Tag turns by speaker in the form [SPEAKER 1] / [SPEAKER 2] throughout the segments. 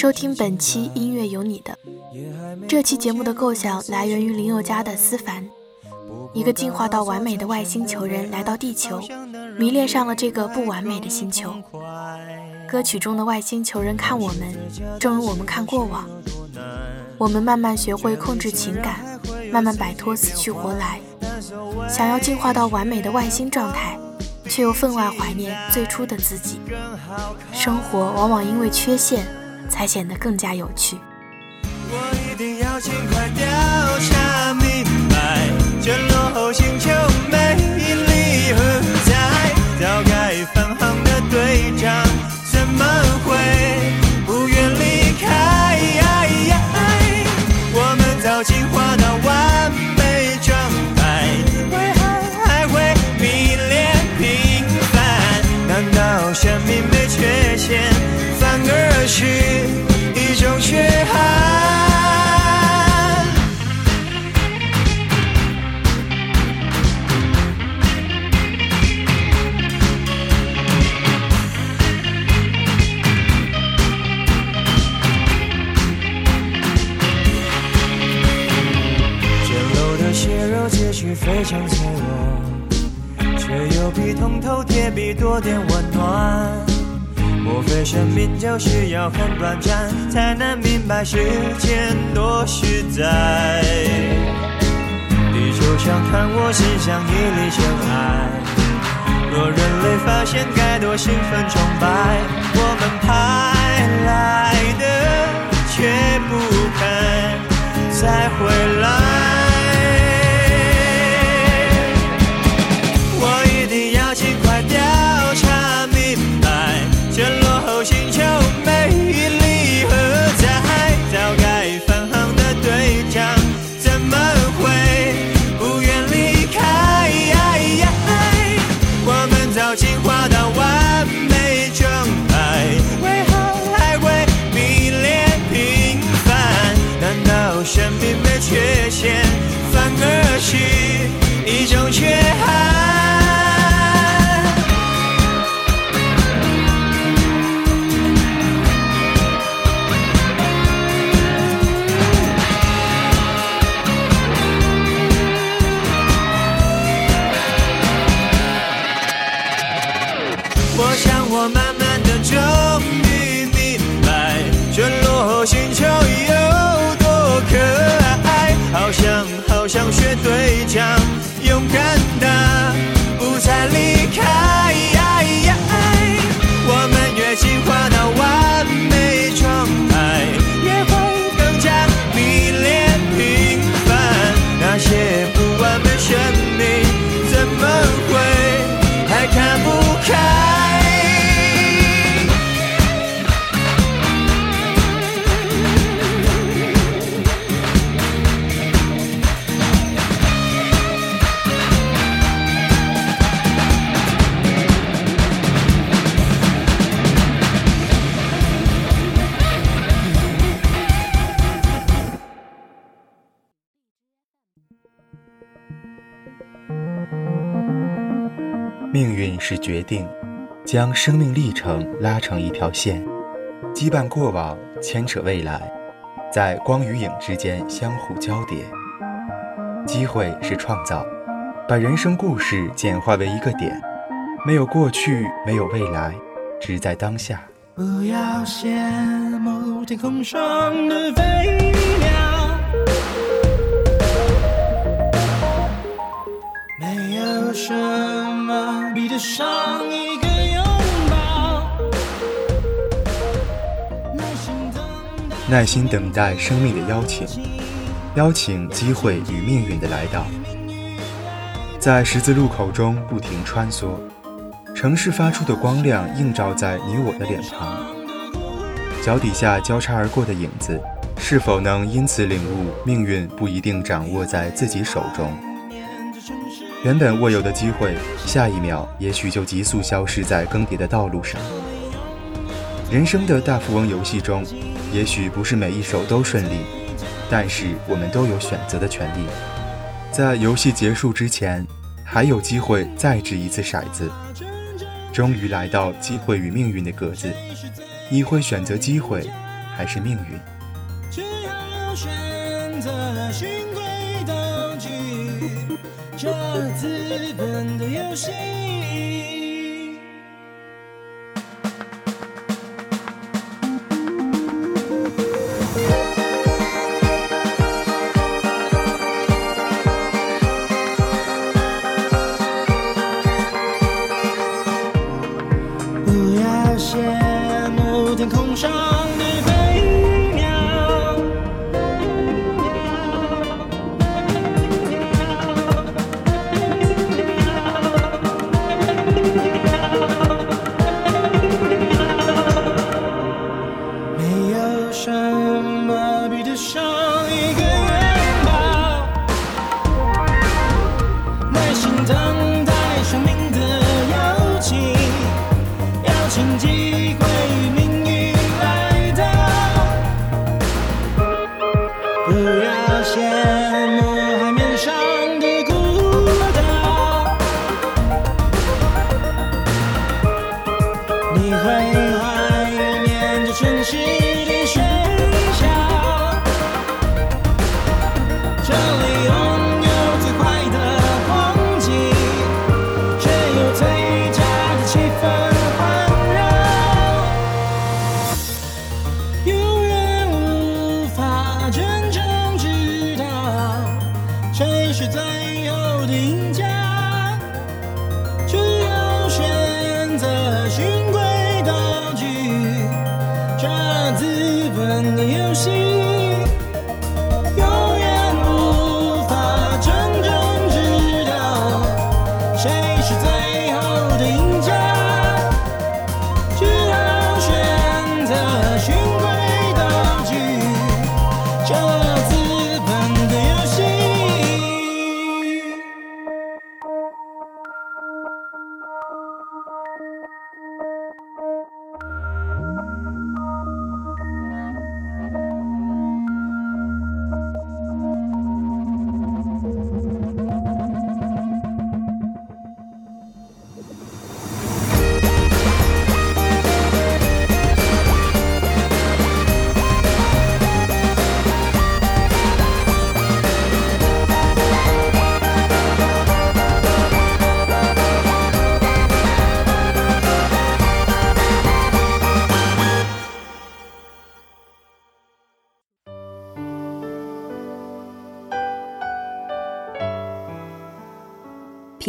[SPEAKER 1] 收听本期音乐有你的。这期节目的构想来源于林宥嘉的《思凡》，一个进化到完美的外星球人来到地球，迷恋上了这个不完美的星球。歌曲中的外星球人看我们，正如我们看过往。我们慢慢学会控制情感，慢慢摆脱死去活来，想要进化到完美的外星状态，却又分外怀念最初的自己。生活往往因为缺陷。才显得更加有趣。
[SPEAKER 2] 铜头铁壁多点温暖，莫非生命就需要很短暂，才能明白时间多实在？地球上看我，心像一粒尘埃。若人类发现，该多兴奋崇拜。我们派来的，却不肯再回来。命
[SPEAKER 3] 运是决定，将生命历程拉成一条线，羁绊过往，牵扯未来，在光与影之间相互交叠。机会是创造，把人生故事简化为一个点，没有过去，没有未来，只在当下。
[SPEAKER 2] 不要羡慕天空上的飞。上一个耐心等待
[SPEAKER 3] 生命的邀请，邀请机会与命运的来到，在十字路口中不停穿梭，
[SPEAKER 4] 城市发出的光亮映照在你我的脸庞，脚底下交叉而过的影子，是否能因此领悟命运不一定掌握在自己手中？原本握有的机会，下一秒也许就急速消失在更迭的道路上。人生的大富翁游戏中，也许不是每一手都顺利，但是我们都有选择的权利。在游戏结束之前，还有机会再掷一次骰子。终于来到机会与命运的格子，你会选择机会还是命运？这资本的游戏。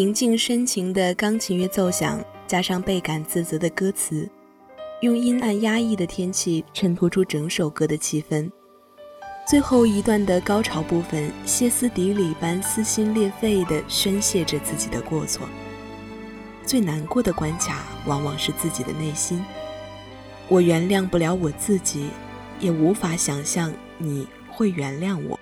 [SPEAKER 5] 平静深情的钢琴乐奏响，加上倍感自责的歌词，用阴暗压抑的天气衬托出整首歌的气氛。最后一段的高潮部分，歇斯底里般撕心裂肺地宣泄着自己的过错。最难过的关卡，往往是自己的内心。我原谅不了我自己，也无法想象你会原谅我。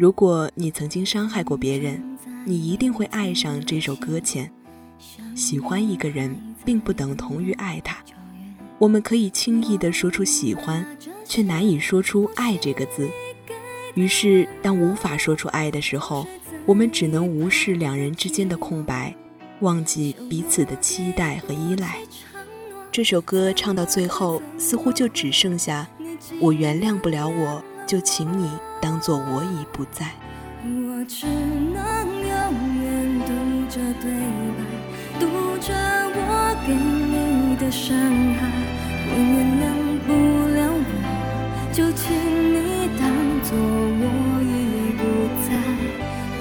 [SPEAKER 5] 如果你曾经伤害过别人，你一定会爱上这首《搁浅》。喜欢一个人，并不等同于爱他。我们可以轻易地说出喜欢，却难以说出爱这个字。于是，当无法说出爱的时候，我们只能无视两人之间的空白，忘记彼此的期待和依赖。这首歌唱到最后，似乎就只剩下“我原谅不了我”。就请你当做我已不在，
[SPEAKER 6] 我只能永远读着对白，读着我给你的伤害，我原谅不了我，就请你当做我已不在，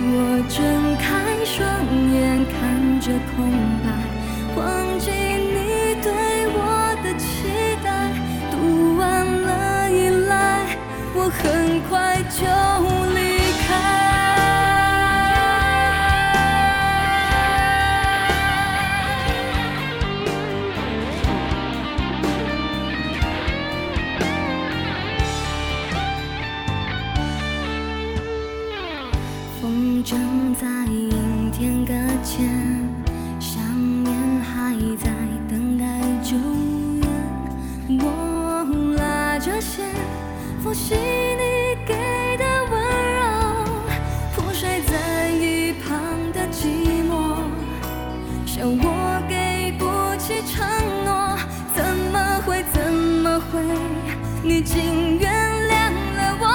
[SPEAKER 6] 我睁开双眼看着空白。很快就。我给不起承诺，怎么会怎么会，你竟原谅了我？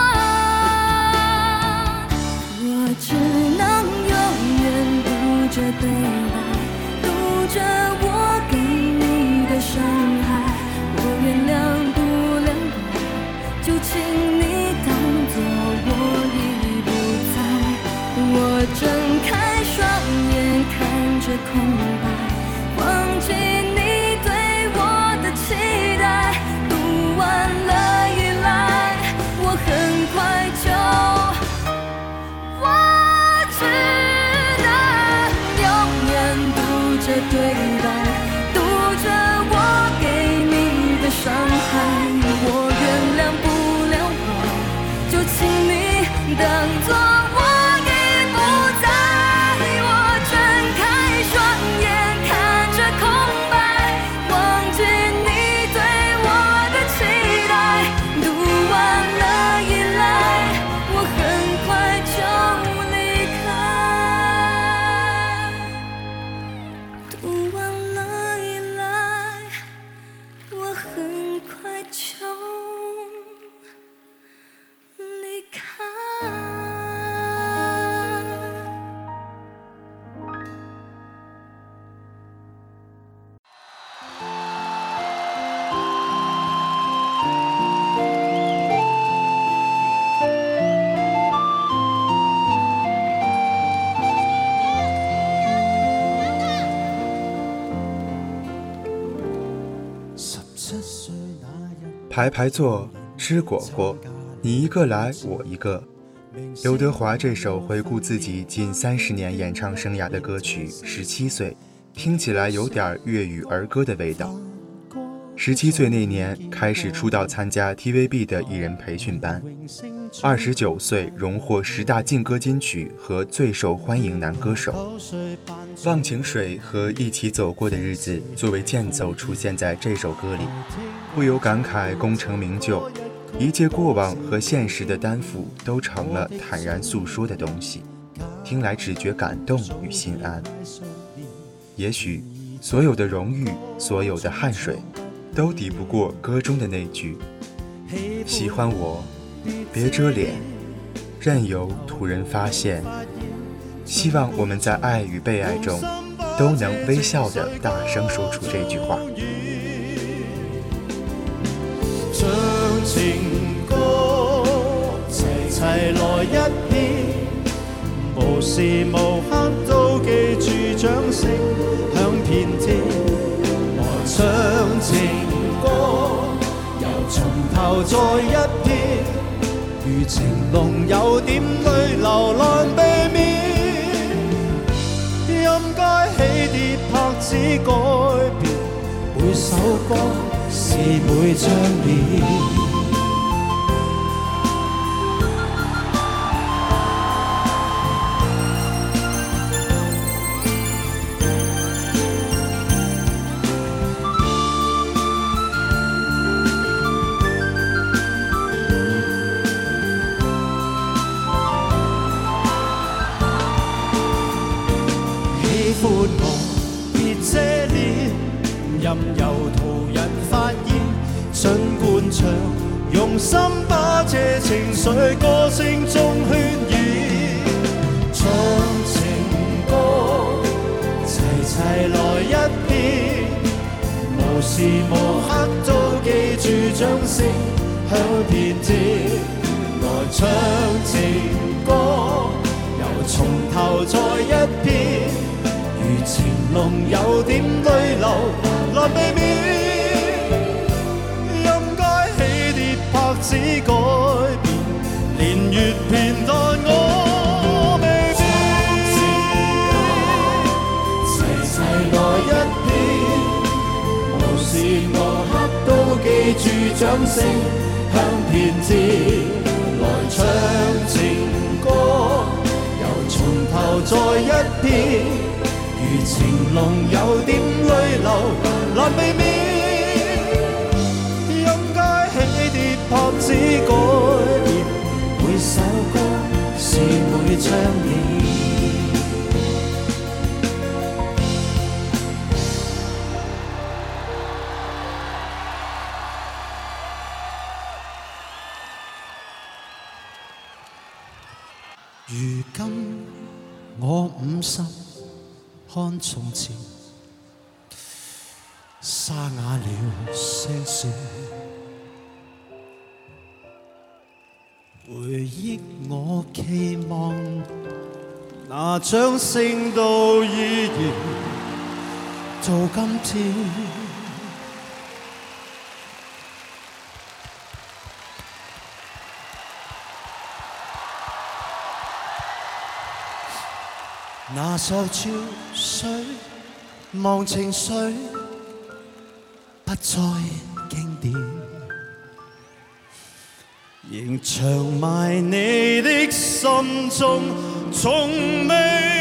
[SPEAKER 6] 我只能永远读着对白，读着我给你的伤害。我原谅不了你，就请你当作我已不在。我睁开双眼，看着空。对白，读着我给你的伤害。
[SPEAKER 3] 排排坐，吃果果，你一个来，我一个。刘德华这首回顾自己近三十年演唱生涯的歌曲，十七岁听起来有点粤语儿歌的味道。十七岁那年开始出道，参加 TVB 的艺人培训班，二十九岁荣获十大劲歌金曲和最受欢迎男歌手。忘情水和一起走过的日子作为间奏出现在这首歌里。不由感慨，功成名就，一切过往和现实的担负都成了坦然诉说的东西，听来只觉感动与心安。也许所有的荣誉，所有的汗水，都抵不过歌中的那句：“喜欢我，别遮脸，任由途人发现。”希望我们在爱与被爱中，都能微笑地大声说出这句话。
[SPEAKER 7] 唱情歌，齐齐来一遍，无时无刻都记住掌声响遍天。唱情歌，由从头再一遍，如情浓有点泪流难避免。音阶起跌拍子改变，每首歌。是每张脸。情绪歌声中渲染，唱情歌，齐齐来一遍，无时无刻都记住掌声响遍天，来唱情歌，由从头再一遍，如情浓有点泪流，难避免。掌声向天片来唱情歌，由从头再一遍，如情浓有点泪流难避免。音阶起跌拍子改变，每首歌是每张脸。如今我五十，看从前沙哑了声线，回忆我期望，那掌声都依然，做今天。就照水，忘情绪，不再经典，仍藏埋你的心中，从未。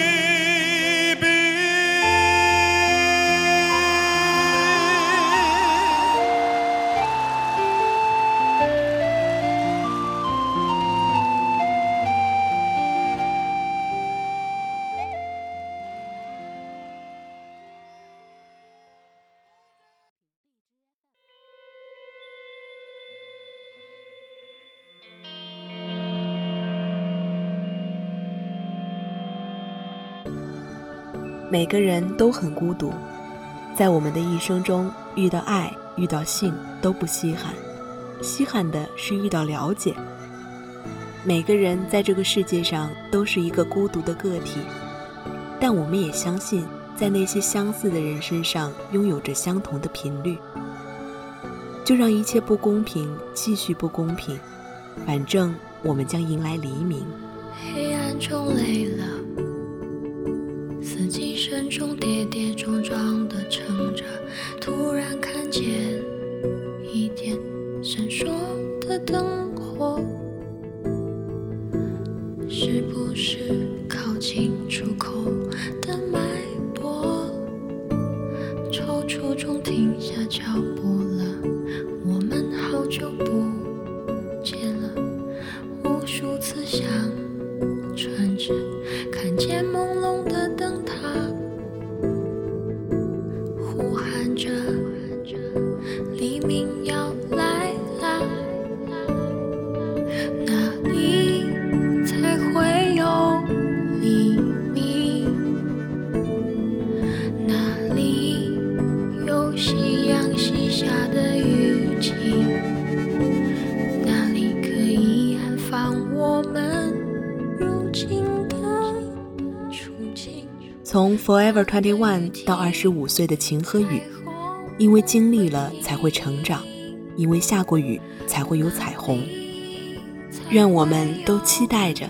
[SPEAKER 5] 每个人都很孤独，在我们的一生中，遇到爱、遇到性都不稀罕，稀罕的是遇到了解。每个人在这个世界上都是一个孤独的个体，但我们也相信，在那些相似的人身上拥有着相同的频率。就让一切不公平继续不公平，反正我们将迎来黎明。
[SPEAKER 6] 黑暗中累了。中跌跌撞撞的撑着，突然看见一点闪烁的灯火，是不是靠近出口的脉搏？踌躇中停下脚步了，我们好久不。我们
[SPEAKER 5] 从 Forever Twenty One 到二十五岁的晴和雨，因为经历了才会成长，因为下过雨才会有彩虹。愿我们都期待着，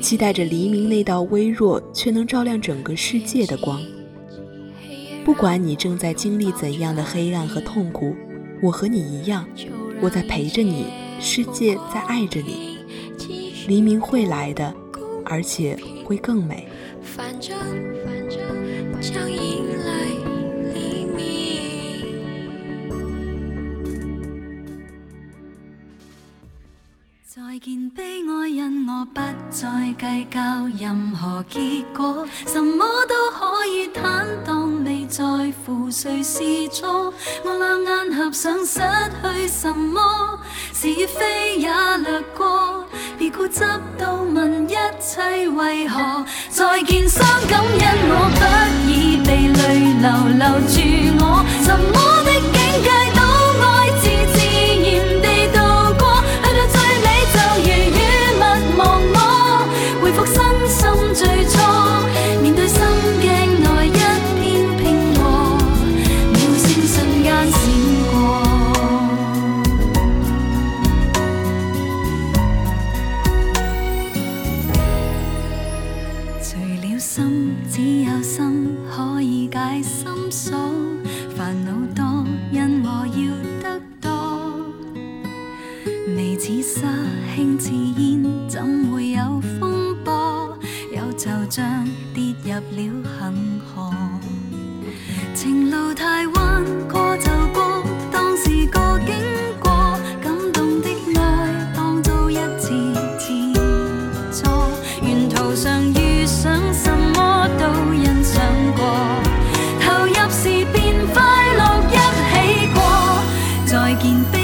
[SPEAKER 5] 期待着黎明那道微弱却能照亮整个世界的光。不管你正在经历怎样的黑暗和痛苦，我和你一样，我在陪着你，世界在爱着你。黎明会来的而且会更美
[SPEAKER 6] 反正将迎来黎明再见悲哀因我不再计较任何结果什么都可以坦荡未在乎谁是错我两眼合上失去什么是与非也掠过固执到问一切为何？再见伤感，因我不已被泪流留住我，什么？quinta.